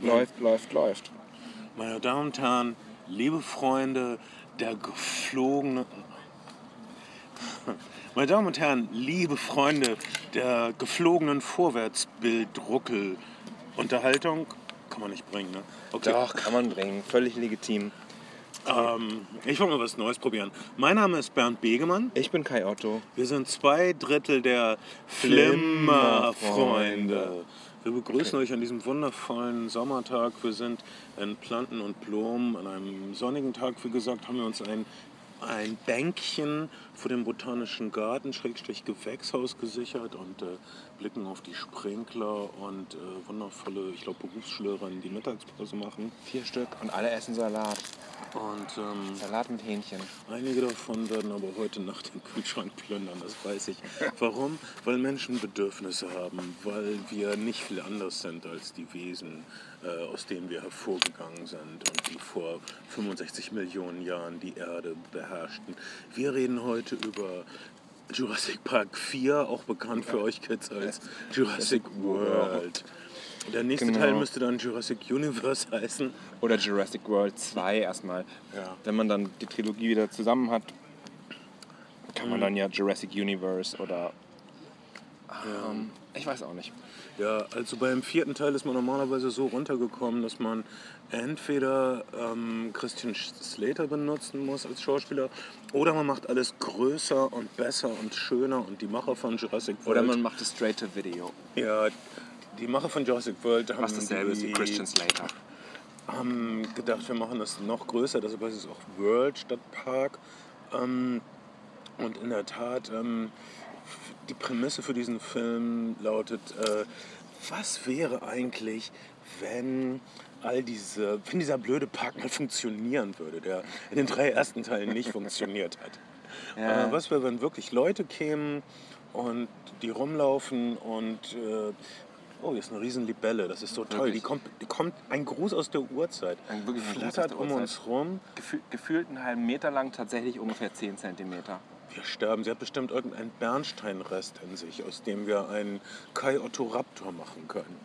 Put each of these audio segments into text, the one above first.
Läuft, läuft, läuft. Meine Damen und Herren, liebe Freunde der geflogenen. Meine Damen und Herren, liebe Freunde der geflogenen Vorwärtsbild-Ruckel-Unterhaltung. Kann man nicht bringen, ne? Okay. Doch, kann man bringen. Völlig legitim. Ähm, ich wollte mal was Neues probieren. Mein Name ist Bernd Begemann. Ich bin Kai Otto. Wir sind zwei Drittel der Flimmerfreunde. Flimmerfreunde. Wir begrüßen euch an diesem wundervollen Sommertag. Wir sind in Planten und Blumen. An einem sonnigen Tag, wie gesagt, haben wir uns ein, ein Bänkchen vor dem Botanischen Garten, Schrägstrich Gewächshaus gesichert und äh, blicken auf die Sprinkler und äh, wundervolle, ich glaube, Berufsschülerinnen, die Mittagspause machen. Vier Stück und alle essen Salat. Und ähm, Salat mit Hähnchen. Einige davon werden aber heute Nacht den Kühlschrank plündern, das weiß ich. Warum? Weil Menschen Bedürfnisse haben, weil wir nicht viel anders sind als die Wesen, äh, aus denen wir hervorgegangen sind und die vor 65 Millionen Jahren die Erde beherrschten. Wir reden heute über Jurassic Park 4, auch bekannt für euch Kids als Jurassic World. Der nächste Genau. Teil müsste dann Jurassic Universe heißen. Oder Jurassic World 2 erstmal. Ja. Wenn man dann die Trilogie wieder zusammen hat, kann man dann ja Jurassic Universe oder. Ähm, ich weiß auch nicht. Ja, also beim vierten Teil ist man normalerweise so runtergekommen, dass man entweder ähm, Christian Slater benutzen muss als Schauspieler oder man macht alles größer und besser und schöner und die Macher von Jurassic World. Oder man macht es straight to video. ja, die Macher von Jurassic World haben, Was dasselbe ist wie Christian Slater. haben gedacht, wir machen das noch größer, deshalb heißt es auch World statt Park. Ähm, und in der Tat, ähm, die Prämisse für diesen Film lautet, äh, was wäre eigentlich, wenn all diese, wenn dieser blöde Park mal funktionieren würde, der in den drei ersten Teilen nicht funktioniert hat. Ja. Äh, was wäre, wenn wirklich Leute kämen und die rumlaufen und äh, Oh, hier ist eine riesen Libelle, das ist so toll. Die Wirklich? kommt, die kommt ein Gruß aus der Urzeit. Ein wirklich Flattert der um uns rum. Gefühl, gefühlt einen halben Meter lang, tatsächlich ungefähr 10 Zentimeter. Wir sterben. Sie hat bestimmt irgendeinen Bernsteinrest in sich, aus dem wir einen Kai Otto Raptor machen können.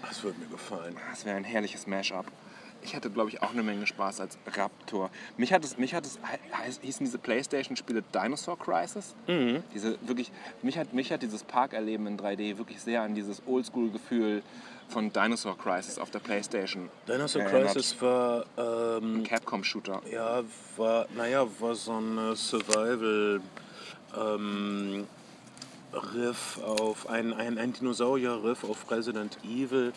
Das würde mir gefallen. Das wäre ein herrliches Mashup. Ich hatte, glaube ich, auch eine Menge Spaß als Raptor. Mich hat es, mich hat es heiß, hießen diese Playstation-Spiele Dinosaur Crisis. Diese wirklich, mich hat, mich hat dieses Parkerleben in 3D wirklich sehr an dieses Oldschool-Gefühl von Dinosaur Crisis auf der Playstation. Dinosaur erinnert. Crisis war, ähm, Capcom-Shooter. ja, war, naja, war so eine Survival, ähm, Riff auf, ein, ein, ein Dinosaurier-Riff auf Resident Evil.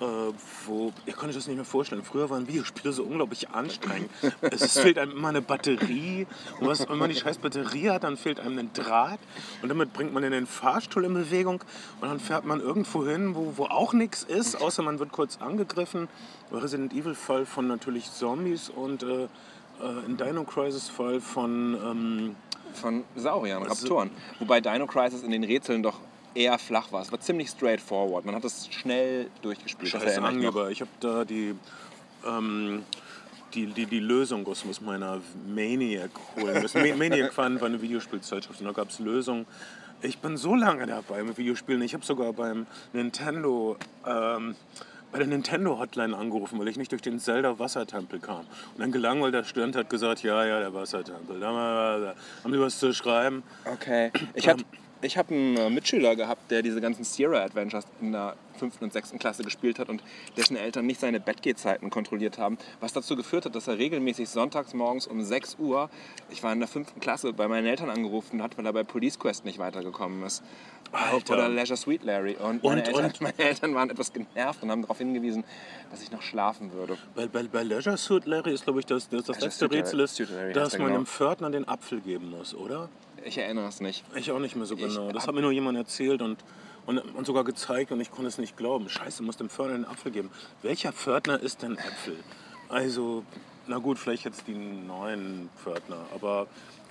Äh, wo, ihr könnt euch das nicht mehr vorstellen. Früher waren Videospiele so unglaublich anstrengend. es, es fehlt einem immer eine Batterie. Und was, wenn man die scheiß Batterie hat, dann fehlt einem ein Draht. Und damit bringt man den Fahrstuhl in Bewegung. Und dann fährt man irgendwo hin, wo, wo auch nichts ist, außer man wird kurz angegriffen. Resident Evil-Fall von natürlich Zombies und äh, äh, in Dino Crisis-Fall von. Ähm, Von Sauriern, Also- Raptoren. Wobei Dino Crisis in den Rätseln doch eher flach war. Es war ziemlich straightforward. Man hat es schnell durchgespielt. Das Scheiß erinnere ich noch. Angeber. Ich habe da die, ähm, die, die, die Lösung aus meiner Maniac holen müssen. Ma- Maniac war, war eine Videospielzeitschrift und da gab es Lösungen. Ich bin so lange dabei mit Videospielen. Ich habe sogar beim Nintendo, ähm, bei der Nintendo Hotline angerufen, weil ich nicht durch den Zelda Wassertempel kam. Und ein gelangweilter Student hat gesagt, ja, ja, der Wassertempel. Da haben die was zu schreiben? Okay. Ich hatte ich hab einen äh, Mitschüler gehabt, der diese ganzen Sierra Adventures in der fünften und sechsten Klasse gespielt hat und dessen Eltern nicht seine Bettgehzeiten kontrolliert haben, was dazu geführt hat, dass er regelmäßig sonntags morgens um 6 Uhr, ich war in der fünften Klasse, bei meinen Eltern angerufen hat, weil er bei Police Quest nicht weitergekommen ist. Alter. Oder Leisure Suite Larry. Und meine, Und- Eltern, und- meine Eltern waren etwas genervt und haben darauf hingewiesen, dass ich noch schlafen würde. Bei, bei, bei Leisure Suit Larry ist, glaube ich, das, das, das letzte Rätsel ist, dass man genau. dem Pförtner den Apfel geben muss, oder? Ich erinnere es nicht. Ich auch nicht mehr so Ich genau. Das hab- hat mir nur jemand erzählt und, und, und sogar gezeigt und ich konnte es nicht glauben. Scheiße, muss dem Pförtner den Apfel geben. Welcher Pförtner ist denn Äpfel? Also, na gut, vielleicht jetzt die neuen Pförtner, aber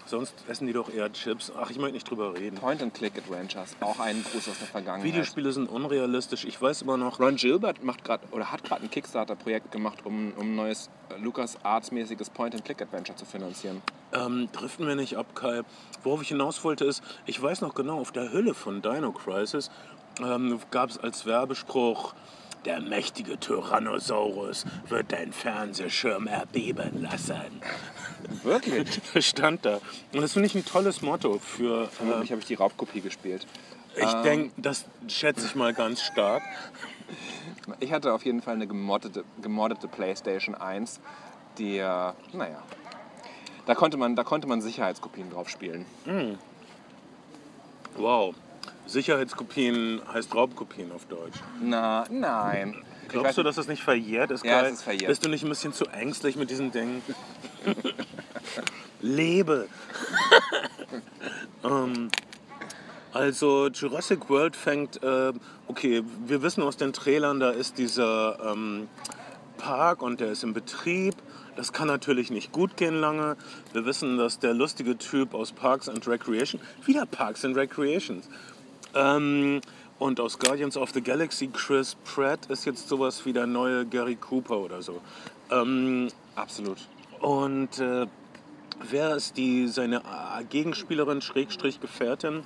sonst essen die doch eher Chips. Ach, ich möchte nicht drüber reden. Point-and-Click-Adventures, auch ein Gruß aus der Vergangenheit. Videospiele sind unrealistisch. Ich weiß immer noch, Ron Gilbert macht grad, oder hat gerade ein Kickstarter-Projekt gemacht, um, um ein neues äh, Lucas Arts-mäßiges Point-and-Click-Adventure zu finanzieren. Ähm, driften wir nicht ab, Kai. Worauf ich hinaus wollte ist, ich weiß noch genau, auf der Hülle von Dino Crisis ähm, gab es als Werbespruch der mächtige Tyrannosaurus wird dein Fernsehschirm erbeben lassen. Wirklich? Stand da. Und das finde ich ein tolles Motto für. Äh, Vermutlich habe ich die Raubkopie gespielt. ich denke, das schätze ich mal ganz stark. Ich hatte auf jeden Fall eine gemoddete, gemoddete PlayStation 1, die, äh, naja, da konnte, man, da konnte man Sicherheitskopien drauf spielen. Wow. Sicherheitskopien heißt Raubkopien auf Deutsch. Na, nein. Glaubst du, dass das nicht verjährt ist? Ja, es ist verjährt. Bist du nicht ein bisschen zu ängstlich mit diesen Dingen? Lebe! ähm, also Jurassic World fängt, äh, okay, wir wissen aus den Trailern, da ist dieser ähm, Park und der ist in Betrieb. Das kann natürlich nicht gut gehen lange. Wir wissen, dass der lustige Typ aus Parks and Recreation, wieder Parks and Recreations, ähm, und aus Guardians of the Galaxy, Chris Pratt ist jetzt sowas wie der neue Gary Cooper oder so. Ähm, Absolut. und äh, wer ist die, seine Gegenspielerin, Schrägstrich Gefährtin?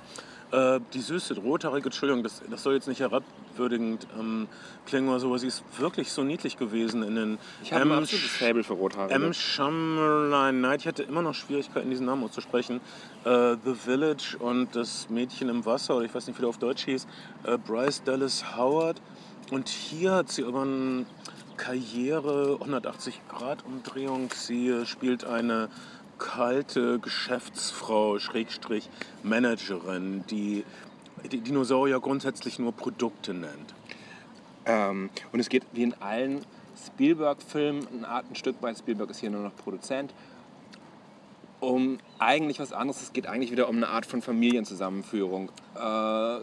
Äh, die süße, rothaarige, Entschuldigung, das, das soll jetzt nicht herabwürdigend ähm, klingen oder so, aber sie ist wirklich so niedlich gewesen in den Ich habe ein absolutes Fable für Rothaare. M. Chamberlain Knight, ich hatte immer noch Schwierigkeiten, diesen Namen auszusprechen. Äh, The Village und das Mädchen im Wasser, oder ich weiß nicht, wie der auf Deutsch hieß, äh, Bryce Dallas Howard. Und hier hat sie aber eine Karriere, 180-Grad-Umdrehung. Sie äh, spielt eine kalte Geschäftsfrau, Schrägstrich Managerin, die die Dinosaurier grundsätzlich nur Produkte nennt. Ähm, und es geht wie in allen Spielberg-Filmen ein Stück weit. Spielberg ist hier nur noch Produzent. Um eigentlich was anderes. Es geht eigentlich wieder um eine Art von Familienzusammenführung. Äh,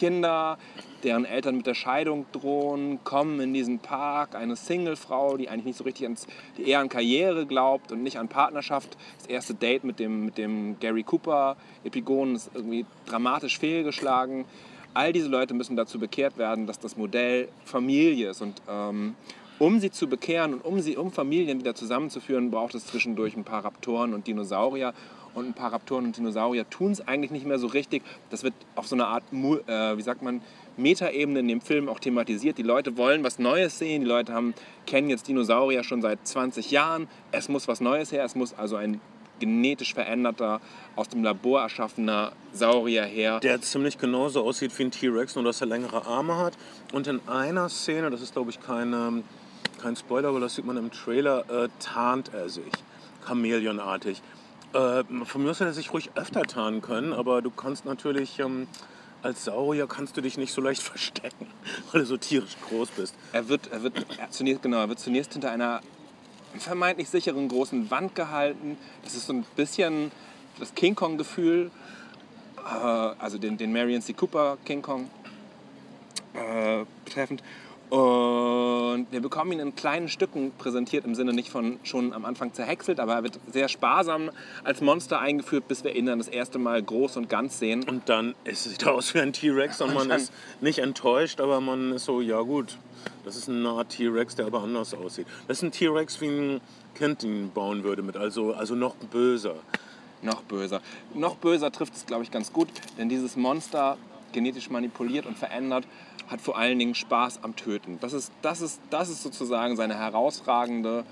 Kinder, deren Eltern mit der Scheidung drohen, kommen in diesen Park. Eine Singlefrau, die eigentlich nicht so richtig ans, die eher an Karriere glaubt und nicht an Partnerschaft. Das erste Date mit dem, mit dem Gary Cooper Epigon ist irgendwie dramatisch fehlgeschlagen. All diese Leute müssen dazu bekehrt werden, dass das Modell Familie ist. Und ähm, um sie zu bekehren und um, sie, um Familien wieder zusammenzuführen, braucht es zwischendurch ein paar Raptoren und Dinosaurier. Und ein paar Raptoren und Dinosaurier tun es eigentlich nicht mehr so richtig. Das wird auf so eine Art, äh, wie sagt man, Metaebene in dem Film auch thematisiert. Die Leute wollen was Neues sehen. Die Leute haben, kennen jetzt Dinosaurier schon seit 20 Jahren. Es muss was Neues her. Es muss also ein genetisch veränderter, aus dem Labor erschaffener Saurier her. Der ziemlich genauso aussieht wie ein T-Rex, nur dass er längere Arme hat. Und in einer Szene, das ist glaube ich keine, kein Spoiler, aber das sieht man im Trailer, äh, tarnt er sich. Chamäleonartig. Äh, von mir aus hätte er sich ruhig öfter tarnen können, aber du kannst natürlich, ähm, als Saurier kannst du dich nicht so leicht verstecken, weil du so tierisch groß bist. Er wird, er wird er zunächst, genau, er wird zunächst hinter einer vermeintlich sicheren großen Wand gehalten. Das ist so ein bisschen das King Kong-Gefühl, äh, also den, den Marion C. Cooper King Kong äh, betreffend. Und wir bekommen ihn in kleinen Stücken präsentiert, im Sinne nicht von schon am Anfang zerhäckselt, aber er wird sehr sparsam als Monster eingeführt, bis wir ihn dann das erste Mal groß und ganz sehen. Und dann es sieht er aus wie ein T-Rex und man ist nicht enttäuscht, aber man ist so, ja gut, das ist eine Art T-Rex, der aber anders aussieht. Das ist ein T-Rex, wie ein Kind ihn bauen würde, mit also, also noch böser. Noch böser. Noch böser trifft es, glaube ich, ganz gut, denn dieses Monster, genetisch manipuliert und verändert, hat vor allen Dingen Spaß am Töten. Das ist, das ist, das ist sozusagen seine herausragende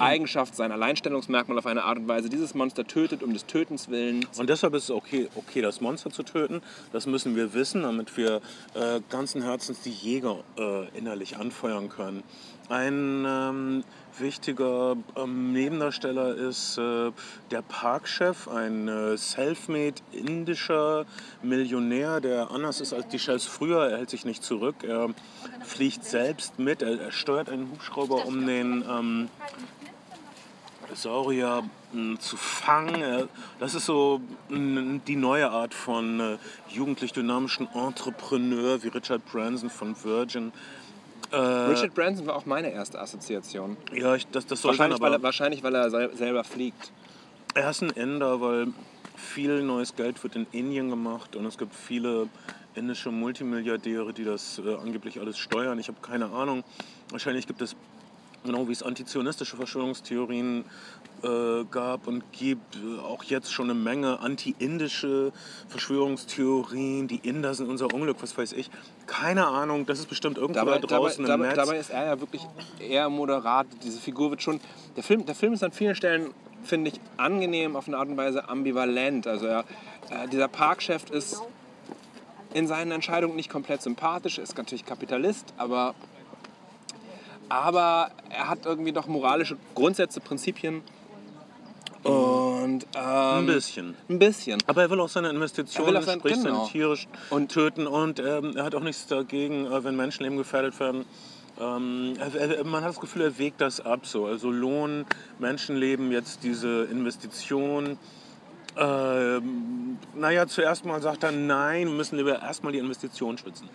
Eigenschaft, sein Alleinstellungsmerkmal auf eine Art und Weise. Dieses Monster tötet um des Tötens willen. Und deshalb ist es okay, okay, das Monster zu töten. Das müssen wir wissen, damit wir äh, ganzen Herzens die Jäger äh, innerlich anfeuern können. Ein ähm, wichtiger ähm, Nebendarsteller ist äh, der Parkchef, ein äh, self-made indischer Millionär, der anders ist als die Chefs früher. Er hält sich nicht zurück, er fliegt selbst mit, er, er steuert einen Hubschrauber, um den ähm, Saurier mh, zu fangen. Das ist so mh, die neue Art von äh, jugendlich dynamischen Entrepreneur wie Richard Branson von Virgin. Äh, Richard Branson war auch meine erste Assoziation. ja, ich, das, das soll sein, Wahrscheinlich, weil aber er, wahrscheinlich, weil er sel- selber fliegt. er ist ein Inder, weil viel neues Geld wird in Indien gemacht und es gibt viele indische Multimilliardäre, die das äh, angeblich alles steuern. Ich habe keine Ahnung. Wahrscheinlich gibt es Genau wie es antizionistische Verschwörungstheorien äh, gab und gibt, äh, auch jetzt schon eine Menge anti-indische Verschwörungstheorien. Die Inder sind unser Unglück, was weiß ich. Keine Ahnung, das ist bestimmt irgendwo Dabei, da draußen dabei, im dabei, Netz. dabei ist er ja wirklich eher moderat. Diese Figur wird schon. Der Film, der Film ist an vielen Stellen, finde ich, angenehm, auf eine Art und Weise ambivalent. Also er, äh, dieser Parkchef ist in seinen Entscheidungen nicht komplett sympathisch, ist natürlich Kapitalist, aber, aber er hat irgendwie doch moralische Grundsätze, Prinzipien. Und ähm, ein bisschen. Ein bisschen. Aber er will auch seine Er Investitionen, auch sein- sprich genau. sein tierisch Und- töten und ähm, er hat auch nichts dagegen, äh, wenn Menschenleben gefährdet werden. Ähm, er, er, man hat das Gefühl, er wägt das ab so. Also Lohn, Menschenleben, jetzt diese Investition. Ähm, naja, zuerst mal sagt er, nein, wir müssen lieber erstmal die Investition schützen.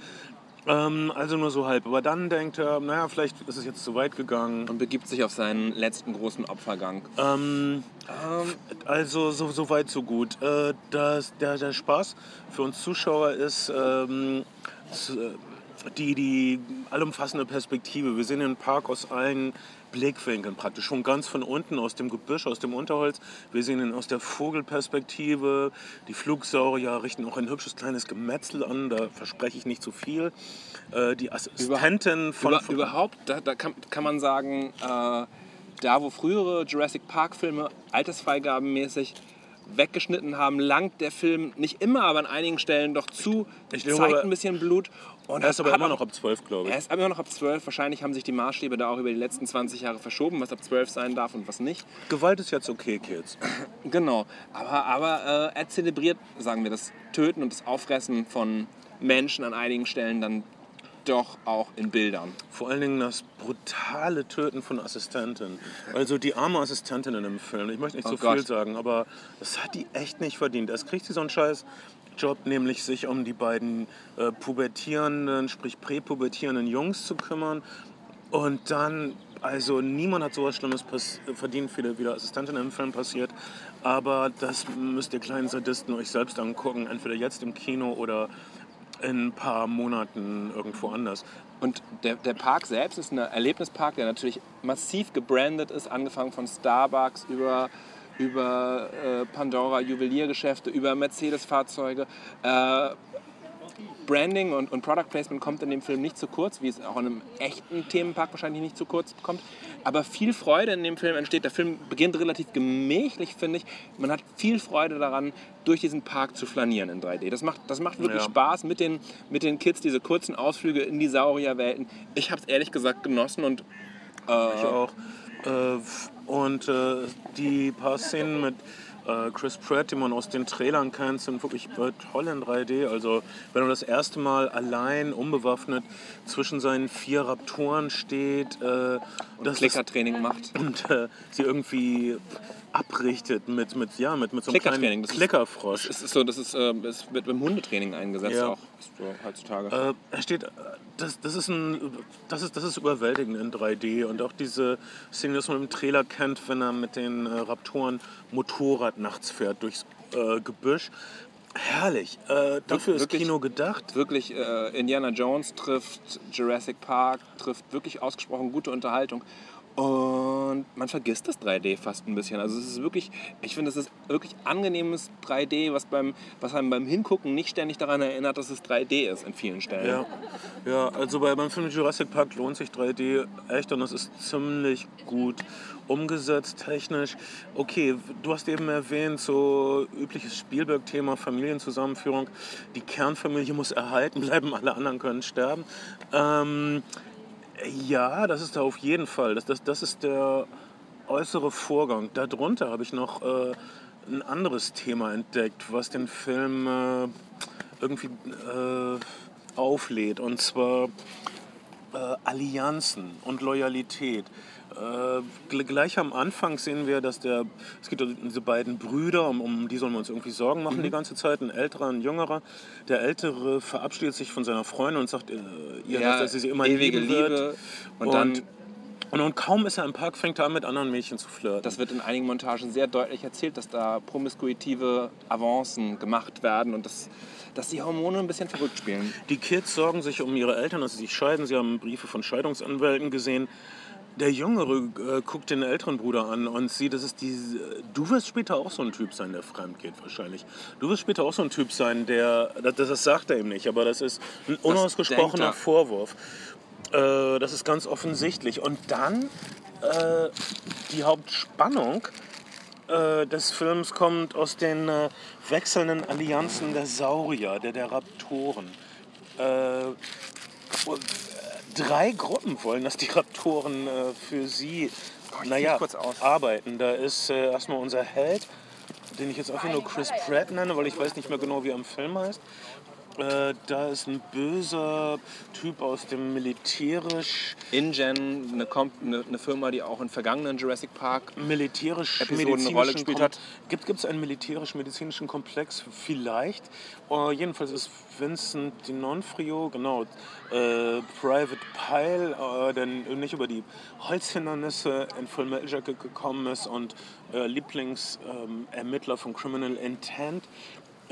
Ähm, also nur so halb. Aber dann denkt er, naja, vielleicht ist es jetzt zu weit gegangen. und begibt sich auf seinen letzten großen Opfergang. Ähm, Ähm, also so, so weit, so gut. Äh, das, der, der Spaß für uns Zuschauer ist ähm, äh, die, die allumfassende Perspektive. Wir sehen den Park aus allen Blickwinkeln praktisch. Schon ganz von unten, aus dem Gebüsch, aus dem Unterholz. Wir sehen ihn aus der Vogelperspektive. Die Flugsaurier richten auch ein hübsches kleines Gemetzel an. Da verspreche ich nicht zu viel. Äh, die Assistentin von... Über, von überhaupt, da, da kann, kann man sagen, äh, da wo frühere Jurassic Park-Filme altersfreigabenmäßig weggeschnitten haben, langt der Film nicht immer, aber an einigen Stellen doch zu, Ich glaube, zeigt aber- ein bisschen Blut. Und er ist aber immer noch ab 12, glaube ich. Er ist aber immer noch ab 12. Wahrscheinlich haben sich die Maßstäbe da auch über die letzten 20 Jahre verschoben, was ab 12 sein darf und was nicht. Gewalt ist jetzt okay, Kids. Genau. Aber, aber äh, er zelebriert, sagen wir, das Töten und das Auffressen von Menschen an einigen Stellen dann doch auch in Bildern. Vor allen Dingen das brutale Töten von Assistenten. Also die arme Assistentin in dem Film. Ich möchte nicht Oh zu Gott. viel sagen, aber das hat die echt nicht verdient. Erst kriegt sie so einen scheiß Job, nämlich sich um die beiden äh, pubertierenden, sprich präpubertierenden Jungs zu kümmern. Und dann, also niemand hat sowas Schlimmes verdient, wie der, wie der Assistentin im Film passiert. Aber das müsst ihr kleinen Sadisten euch selbst angucken. Entweder jetzt im Kino oder in ein paar Monaten irgendwo anders. Und der, der Park selbst ist ein Erlebnispark, der natürlich massiv gebrandet ist, angefangen von Starbucks über, über äh, Pandora Juweliergeschäfte, über Mercedes-Fahrzeuge. Äh, Branding und, und Product Placement kommt in dem Film nicht zu kurz, wie es auch in einem echten Themenpark wahrscheinlich nicht zu kurz kommt. Aber viel Freude in dem Film entsteht. Der Film beginnt relativ gemächlich, finde ich. Man hat viel Freude daran, durch diesen Park zu flanieren in 3D. Das macht, das macht wirklich Ja. Spaß mit den, mit den Kids, diese kurzen Ausflüge in die Saurierwelten. Ich habe es ehrlich gesagt genossen und Ich auch. Äh, und äh, die paar Szenen mit äh, Chris Pratt, die man aus den Trailern kennt, sind wirklich toll in 3D. Also wenn er das erste Mal allein, unbewaffnet, zwischen seinen vier Raptoren steht, äh, das ist, Klickertraining macht. und äh, sie irgendwie abrichtet mit, mit, ja, mit, mit so einem kleinen das ist- Klickerfrosch. Das ist so, das ist, äh, das wird beim Hundetraining eingesetzt Ja. auch so heutzutage. Äh, er steht, äh, das, das, ist ein, das, ist, das ist überwältigend in 3D und auch diese Szene, die man im Trailer kennt, wenn er mit den äh, Raptoren Motorrad nachts fährt durchs äh, Gebüsch. Herrlich. Äh, dafür ist wirklich- Kino gedacht. wirklich äh, Indiana Jones trifft Jurassic Park, trifft wirklich ausgesprochen gute Unterhaltung. Und man vergisst das 3D fast ein bisschen. Also es ist wirklich, ich finde, es ist wirklich angenehmes 3D, was, beim, was einem beim Hingucken nicht ständig daran erinnert, dass es 3D ist in vielen Stellen. Ja, ja also bei, beim Film Jurassic Park lohnt sich 3D echt und es ist ziemlich gut umgesetzt technisch. Okay, du hast eben erwähnt, so übliches Spielberg-Thema, Familienzusammenführung. Die Kernfamilie muss erhalten bleiben, alle anderen können sterben. Ähm, ja, das ist da auf jeden Fall. Das, das, das ist der äußere Vorgang. Darunter habe ich noch äh, ein anderes Thema entdeckt, was den Film äh, irgendwie äh, auflädt. Und zwar äh, Allianzen und Loyalität. Äh, gl- gleich am Anfang sehen wir, dass der, es gibt also diese beiden Brüder, um, um die sollen wir uns irgendwie Sorgen machen die ganze Zeit, ein älterer, ein jüngerer. Der ältere verabschiedet sich von seiner Freundin und sagt äh, ihr, Ja, dass er sie immer ewige lieben wird. Liebe. Und, Und, dann, und, und kaum ist er im Park, fängt er an mit anderen Mädchen zu flirten. das wird in einigen Montagen sehr deutlich erzählt, dass da promiskuitive Avancen gemacht werden und dass, dass die Hormone ein bisschen verrückt spielen. Die Kids sorgen sich um ihre Eltern, dass sie sich scheiden. Sie haben Briefe von Scheidungsanwälten gesehen. Der Jüngere äh, guckt den älteren Bruder an und sieht, das ist die. Du wirst später auch so ein Typ sein, der fremd geht, wahrscheinlich. Du wirst später auch so ein Typ sein, der. Das, das sagt er ihm nicht, aber das ist ein unausgesprochener er. Vorwurf. Äh, das ist ganz offensichtlich. Und dann äh, die Hauptspannung äh, des Films kommt aus den äh, wechselnden Allianzen der Saurier, der, der Raptoren. Und, äh, drei Gruppen wollen, dass die Raptoren äh, für sie ich naja, arbeiten. Da ist äh, erstmal unser Held, den ich jetzt einfach nur Chris Pratt nenne, weil ich weiß nicht mehr genau, wie er im Film heißt. Äh, da ist ein böser Typ aus dem militärisch InGen, eine, eine, eine Firma, die auch in vergangenen Jurassic Park militärisch Episoden eine Rolle gespielt hat. Gibt es einen militärisch-medizinischen Komplex? Vielleicht. Uh, jedenfalls ist Vincent D'Onofrio, genau, äh, Private Pile, äh, der nicht über die Holzhindernisse in Full Metal Jacket gekommen ist und äh, Lieblingsermittler von Criminal Intent.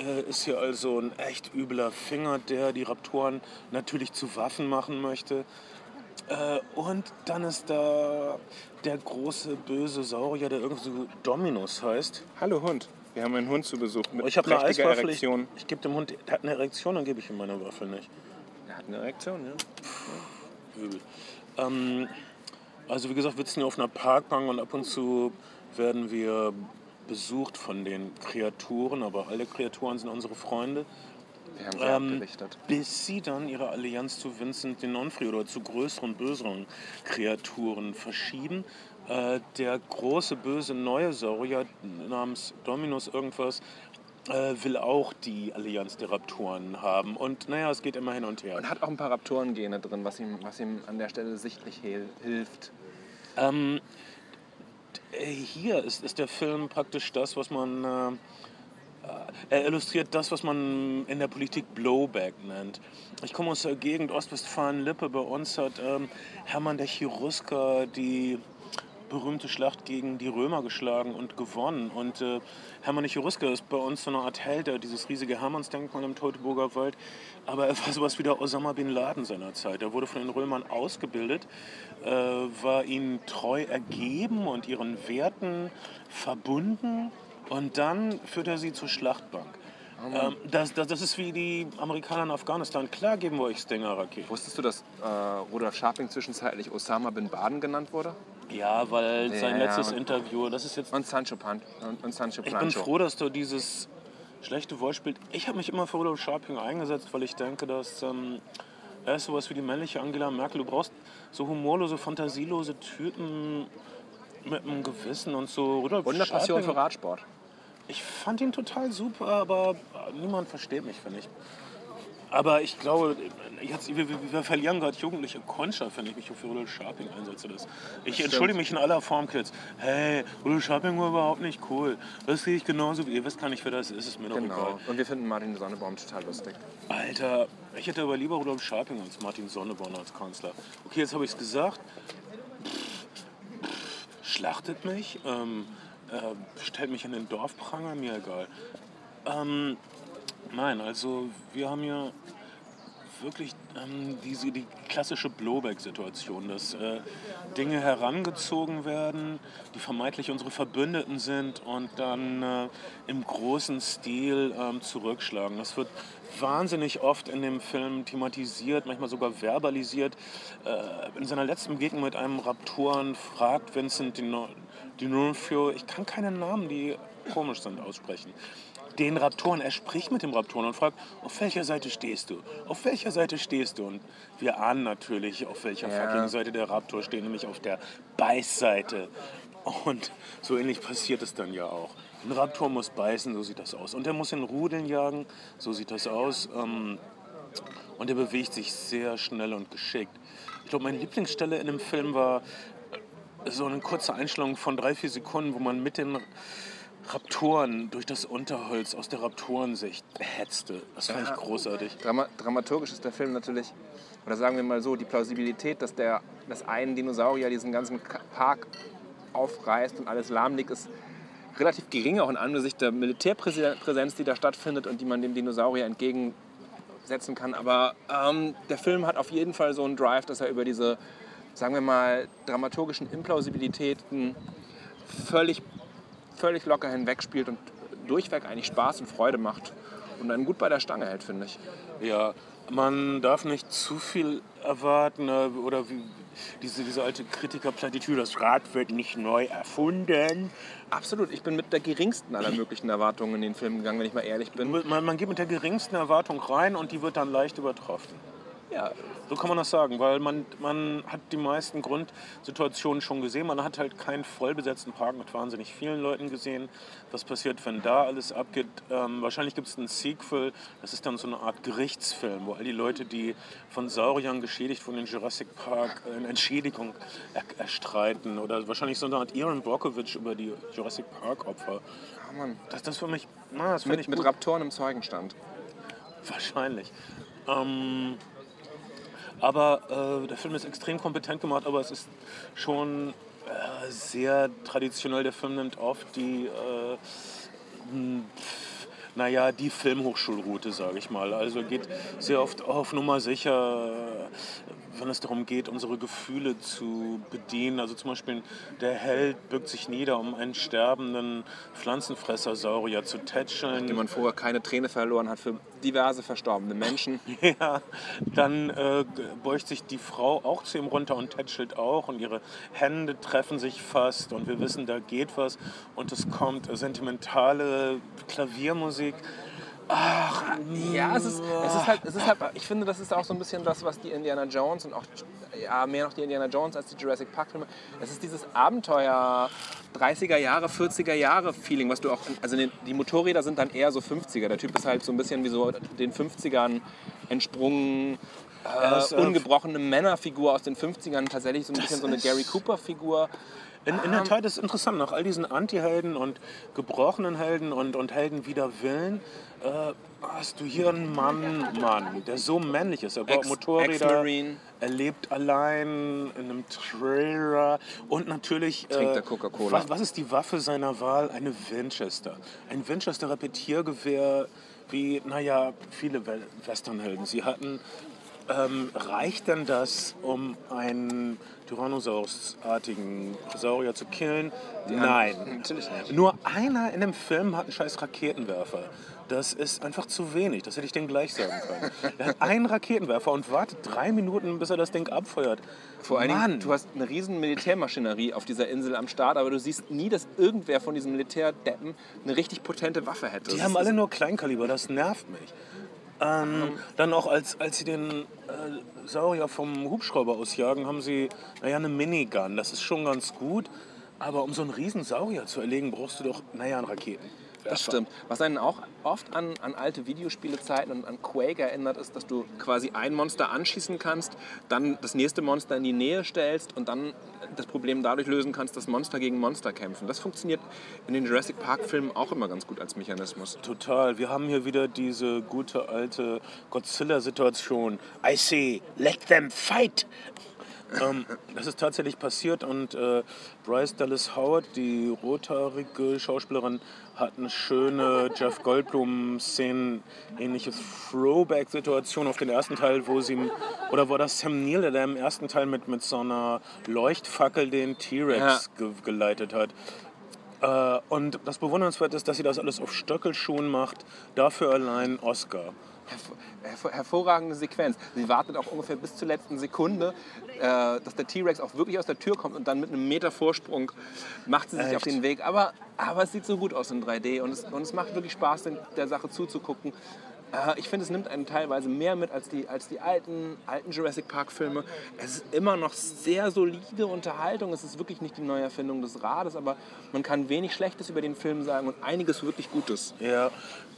Äh, ist hier also ein echt übler Finger, der die Raptoren natürlich zu Waffen machen möchte. Äh, und dann ist da der große böse Saurier, der irgendwie so Dominus heißt. Hallo Hund. Wir haben einen Hund zu Besuch mit Oh, Ich habe eine Eiswaffel. Ich, Erektion. ich gebe dem Hund, der hat eine Erektion, dann gebe ich ihm meine Waffel nicht. Er hat eine Erektion, ja. Übel. Ähm, also wie gesagt, wir sitzen hier auf einer Parkbank und ab und zu werden wir besucht von den Kreaturen, aber alle Kreaturen sind unsere Freunde. Wir haben sie Ähm, abgerichtet. bis sie dann ihre Allianz zu Vincent D'Onofrio oder zu größeren, böseren Kreaturen verschieben. Äh, der große, böse neue Saurier namens Dominus irgendwas äh, will auch die Allianz der Raptoren haben. Und naja, es geht immer hin und her. Und hat auch ein paar Raptorengene drin, was ihm, was ihm an der Stelle sichtlich hilft. Ähm, äh, hier ist, ist der Film praktisch das, was man. Äh, äh, er illustriert das, was man in der Politik Blowback nennt. Ich komme aus der Gegend Ostwestfalen-Lippe. Bei uns hat ähm, Hermann der Cherusker die berühmte Schlacht gegen die Römer geschlagen und gewonnen. Und äh, Hermann der Cherusker ist bei uns so eine Art Held, dieses riesige Hermannsdenkmal im Teutoburger Wald. Aber er war sowas wie der Osama Bin Laden seiner Zeit. Er wurde von den Römern ausgebildet, äh, war ihnen treu ergeben und ihren Werten verbunden. Und dann führt er sie zur Schlachtbank. Ähm, das, das, das ist wie die Amerikaner in Afghanistan. Klar geben wir euch Stinger-Raketen. Wusstest du, dass äh, Rudolf Scharping zwischenzeitlich Osama bin Baden genannt wurde? Ja, weil sein Ja, letztes ja. Interview, das ist jetzt Und Sancho, Pan und, und Sancho Ich bin froh, dass du dieses schlechte Wortspiel. Ich habe mich immer für Rudolf Scharping eingesetzt, weil ich denke, dass ähm, er ist sowas wie die männliche Angela Merkel. Du brauchst so humorlose, fantasielose Typen mit einem Gewissen und so. Rudolf Und eine Passion für Radsport. Ich fand ihn total super, aber niemand versteht mich, finde ich. Aber ich glaube, jetzt, wir, wir, verlieren gerade jugendliche Kundschaft, wenn ich mich für Rudolf Scharping einsetze. Das. Ich entschuldige mich in aller Form, Kids. Hey, Rudolf Scharping war überhaupt nicht cool. Das sehe ich genauso wie ihr. wisst gar nicht, wer das ist. Ist mir doch Genau. egal. Und wir finden Martin Sonnebaum total lustig. Alter, ich hätte aber lieber Rudolf Scharping als Martin Sonneborn als Kanzler. Okay, jetzt habe ich es gesagt. Schlachtet mich, ähm, äh, stellt mich in den Dorfpranger, mir egal. Ähm, nein, also wir haben hier wirklich ähm, diese, die klassische Blowback-Situation, dass äh, Dinge herangezogen werden, die vermeintlich unsere Verbündeten sind und dann äh, im großen Stil ähm, zurückschlagen. Das wird wahnsinnig oft in dem Film thematisiert, manchmal sogar verbalisiert. Äh, in seiner letzten Begegnung mit einem Raptoren fragt Vincent D'Ono- D'Onofrio, ich kann keine Namen, die komisch sind, aussprechen den Raptoren. Er spricht mit dem Raptoren und fragt, auf welcher Seite stehst du? Auf welcher Seite stehst du? Und wir ahnen natürlich, auf welcher Ja. fucking Seite der Raptor steht, nämlich auf der Beißseite. Und so ähnlich passiert es dann ja auch. Ein Raptor muss beißen, so sieht das aus. Und er muss in Rudeln jagen, so sieht das aus. Ähm, Und er bewegt sich sehr schnell und geschickt. Ich glaube, meine Lieblingsstelle in dem Film war so eine kurze Einstellung von drei, vier Sekunden, wo man mit den Raptoren durch das Unterholz aus der Raptorensicht hetzte. Das fand ich großartig. Drama dramaturgisch ist der Film natürlich, oder sagen wir mal so, die Plausibilität, dass, der, dass ein Dinosaurier diesen ganzen Park aufreißt und alles lahmlegt, ist relativ gering, auch in Angesicht der Militärpräsenz, die da stattfindet und die man dem Dinosaurier entgegensetzen kann. Aber ähm, der Film hat auf jeden Fall so einen Drive, dass er über diese sagen wir mal, dramaturgischen Implausibilitäten völlig, völlig locker hinwegspielt und durchweg eigentlich Spaß und Freude macht und einen gut bei der Stange hält, finde ich. Ja, man darf nicht zu viel erwarten äh, oder wie, diese, diese alte Kritikerplattitüde, das Rad wird nicht neu erfunden. Absolut, ich bin mit der geringsten aller möglichen Erwartungen in den Film gegangen, wenn ich mal ehrlich bin. Man, man geht mit der geringsten Erwartung rein und die wird dann leicht übertroffen. Ja, So kann man das sagen, weil man, man hat die meisten Grundsituationen schon gesehen. Man hat halt keinen vollbesetzten Park mit wahnsinnig vielen Leuten gesehen. Was passiert, wenn da alles abgeht? Ähm, wahrscheinlich gibt es einen Sequel. Das ist dann so eine Art Gerichtsfilm, wo all die Leute, die von Sauriern geschädigt von den Jurassic Park äh, eine Entschädigung er erstreiten. Oder wahrscheinlich so eine Art Aaron Brockovich über die Jurassic Park Opfer. Ah, Mann. Das, das für mich, na, das finde Mit, ich mit gut. Raptoren im Zeugenstand. Wahrscheinlich. Ähm, aber äh, der Film ist extrem kompetent gemacht, aber es ist schon äh, sehr traditionell. Der Film nimmt oft die, äh, m, pf, naja, die Filmhochschulroute, sage ich mal. Also geht sehr oft auf Nummer sicher, äh, wenn es darum geht, unsere Gefühle zu bedienen. Also zum Beispiel der Held bückt sich nieder, um einen sterbenden Pflanzenfresser-Saurier zu tätscheln. Dem man vorher keine Träne verloren hat für diverse verstorbene Menschen. Ja, dann äh, beugt sich die Frau auch zu ihm runter und tätschelt auch und ihre Hände treffen sich fast und wir wissen, da geht was und es kommt sentimentale Klaviermusik. Ach, Ja, es ist, es ist halt, es ist halt, ich finde, das ist auch so ein bisschen das, was die Indiana Jones und auch, ja, mehr noch die Indiana Jones als die Jurassic Park Filme, es ist dieses Abenteuer 30er Jahre, 40er Jahre Feeling, was du auch, also die Motorräder sind dann eher so 50er, der Typ ist halt so ein bisschen wie so den 50ern entsprungen, äh, äh, ungebrochene Männerfigur aus den 50ern, tatsächlich so ein bisschen so eine Gary Cooper Figur. In, in der Tat ist es interessant, nach all diesen Anti-Helden und gebrochenen Helden und, und Helden wider Willen, äh, hast du hier einen Mann, Mann, der so männlich ist. Er baut Ex- Motorräder, er lebt allein in einem Trailer und natürlich... äh, Trinkt er Coca-Cola. Was, was ist die Waffe seiner Wahl? Eine Winchester. Ein Winchester-Repetiergewehr, wie, naja, viele We- Westernhelden. Sie hatten ähm, reicht denn das, um einen Tyrannosaurus-artigen Saurier zu killen? Nein. Natürlich nicht. Nur einer in dem Film hat einen scheiß Raketenwerfer. Das ist einfach zu wenig. Das hätte ich denen gleich sagen können. Er hat einen Raketenwerfer und wartet drei Minuten, bis er das Ding abfeuert. Vor allen. Dingen, du hast eine riesen Militärmaschinerie auf dieser Insel am Start, aber du siehst nie, dass irgendwer von diesen Militärdeppen eine richtig potente Waffe hätte. Die Das haben alle nur Kleinkaliber, das nervt mich. Ähm, dann auch, als, als sie den äh, Saurier vom Hubschrauber ausjagen, haben sie, naja, eine Minigun. Das ist schon ganz gut. Aber um so einen riesen Saurier zu erlegen, brauchst du doch, naja, einen Raketen. Das stimmt. Was einen auch oft an, an alte Videospielezeiten und an Quake erinnert, ist, dass du quasi ein Monster anschießen kannst, dann das nächste Monster in die Nähe stellst und dann das Problem dadurch lösen kannst, dass Monster gegen Monster kämpfen. Das funktioniert in den Jurassic Park-Filmen auch immer ganz gut als Mechanismus. Total. Wir haben hier wieder diese gute alte Godzilla-Situation. I say, let them fight. Ähm, das ist tatsächlich passiert und äh, Bryce Dallas Howard, die rothaarige Schauspielerin, hat eine schöne Jeff Goldblum-Szenen, ähnliche Throwback-Situation auf den ersten Teil, wo sie, oder war das Sam Neill, der im ersten Teil mit, mit so einer Leuchtfackel den T-Rex ge geleitet hat. Äh, und das Bewundernswerte ist, dass sie das alles auf Stöckelschuhen macht. Dafür allein Oscar. Hervor, hervor, hervorragende Sequenz. Sie wartet auch ungefähr bis zur letzten Sekunde, äh, dass der T-Rex auch wirklich aus der Tür kommt und dann mit einem Meter Vorsprung macht sie sich Echt? auf den Weg. Aber, aber es sieht so gut aus in 3D und es, und es macht wirklich Spaß, der Sache zuzugucken. Äh, ich finde, es nimmt einen teilweise mehr mit als die, als die alten, alten Jurassic Park-Filme. Es ist immer noch sehr solide Unterhaltung. Es ist wirklich nicht die Neuerfindung des Rades, aber man kann wenig Schlechtes über den Film sagen und einiges wirklich Gutes. Ja,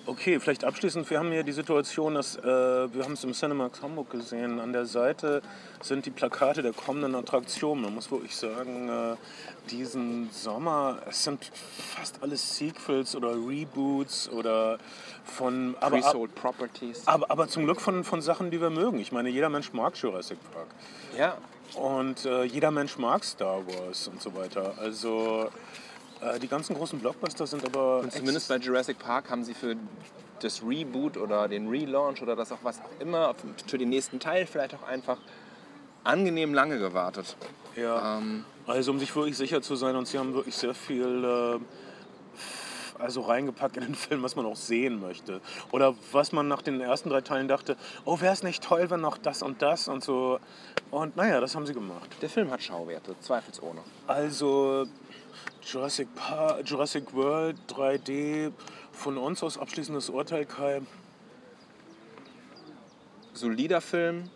okay, vielleicht abschließend. Wir haben hier die Situation, dass äh, wir haben es im Cinemax Hamburg gesehen. An der Seite sind die Plakate der kommenden Attraktionen. Man muss wirklich sagen, äh, diesen Sommer, es sind fast alles Sequels oder Reboots oder von. Aber, Pre-sold Properties. aber, aber zum Glück von, von Sachen, die wir mögen. Ich meine, jeder Mensch mag Jurassic Park. Ja, Und äh, jeder Mensch mag Star Wars und so weiter. Also äh, die ganzen großen Blockbuster sind aber Und zumindest bei Jurassic Park haben sie für das Reboot oder den Relaunch oder das auch was auch immer, für den nächsten Teil vielleicht auch einfach, angenehm lange gewartet. Ja. Ähm, Also um sich wirklich sicher zu sein und sie haben wirklich sehr viel äh, also reingepackt in den Film, was man auch sehen möchte. Oder was man nach den ersten drei Teilen dachte, oh, wäre es nicht toll, wenn noch das und das und so. Und naja, das haben sie gemacht. der Film hat Schauwerte, zweifelsohne. Also Jurassic, Park, Jurassic World 3D, von uns aus abschließendes Urteil, Kai. solider Film,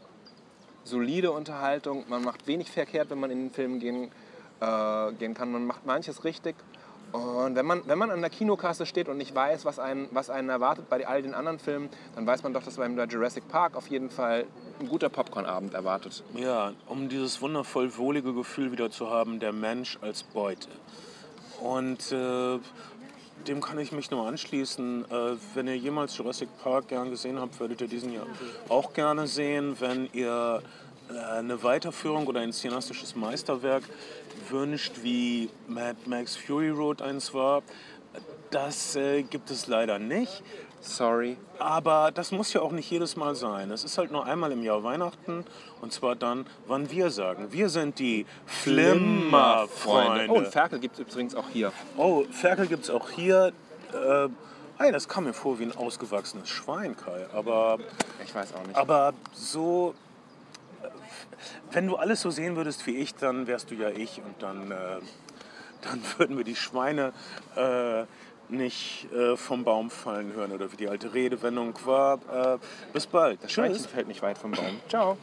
solide Unterhaltung. Man macht wenig verkehrt, wenn man in den Film gehen, äh, gehen kann. Man macht manches richtig. Und wenn man, wenn man an der Kinokasse steht und nicht weiß, was einen, was einen erwartet bei all den anderen Filmen, dann weiß man doch, dass beim Jurassic Park auf jeden Fall ein guter Popcorn-Abend erwartet. Ja, um dieses wundervoll wohlige Gefühl wieder zu haben, der Mensch als Beute. Und äh, dem kann ich mich nur anschließen. Äh, wenn ihr jemals Jurassic Park gern gesehen habt, werdet ihr diesen ja auch gerne sehen. Wenn ihr eine Weiterführung oder ein cineastisches Meisterwerk wünscht, wie Mad Max Fury Road eins war, das äh, gibt es leider nicht. Sorry. Aber das muss ja auch nicht jedes Mal sein. Es ist halt nur einmal im Jahr Weihnachten und zwar dann, wann wir sagen. Wir sind die Flimmerfreunde. Oh, und Ferkel gibt es übrigens auch hier. Oh, Ferkel gibt es auch hier. Äh, hey, das kam mir vor wie ein ausgewachsenes Schwein, Kai. Aber, Ich weiß auch nicht. aber so. Wenn du alles so sehen würdest wie ich, dann wärst du ja ich und dann, äh, dann würden wir die Schweine äh, nicht äh, vom Baum fallen hören oder wie die alte Redewendung war. Äh, bis bald. das Schweinchen fällt nicht weit vom Baum. Ciao.